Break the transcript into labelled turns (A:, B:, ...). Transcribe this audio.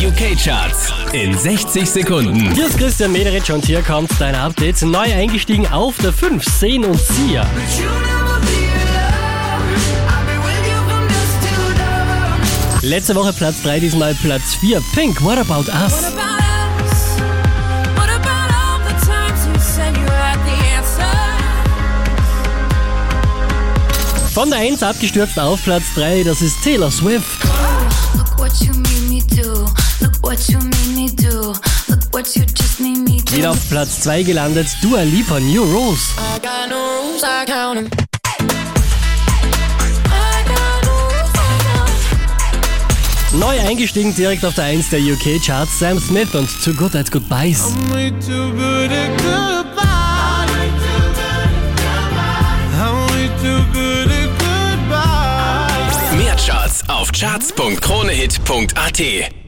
A: UK-Charts in 60 Sekunden.
B: Hier ist Christian Mederich und hier kommt dein Update. Neu eingestiegen auf der 5, Sehen und Sia. Letzte Woche Platz 3, diesmal Platz 4, Pink, What About Us? Von der 1 abgestürzt auf Platz 3, das ist Taylor Swift. Wieder auf Platz 2 gelandet, Dua Lipa New Rose. Neu eingestiegen direkt auf der 1 der UK Charts, Sam Smith und Too Good at Goodbyes.
A: Mehr Charts auf charts.kronehit.at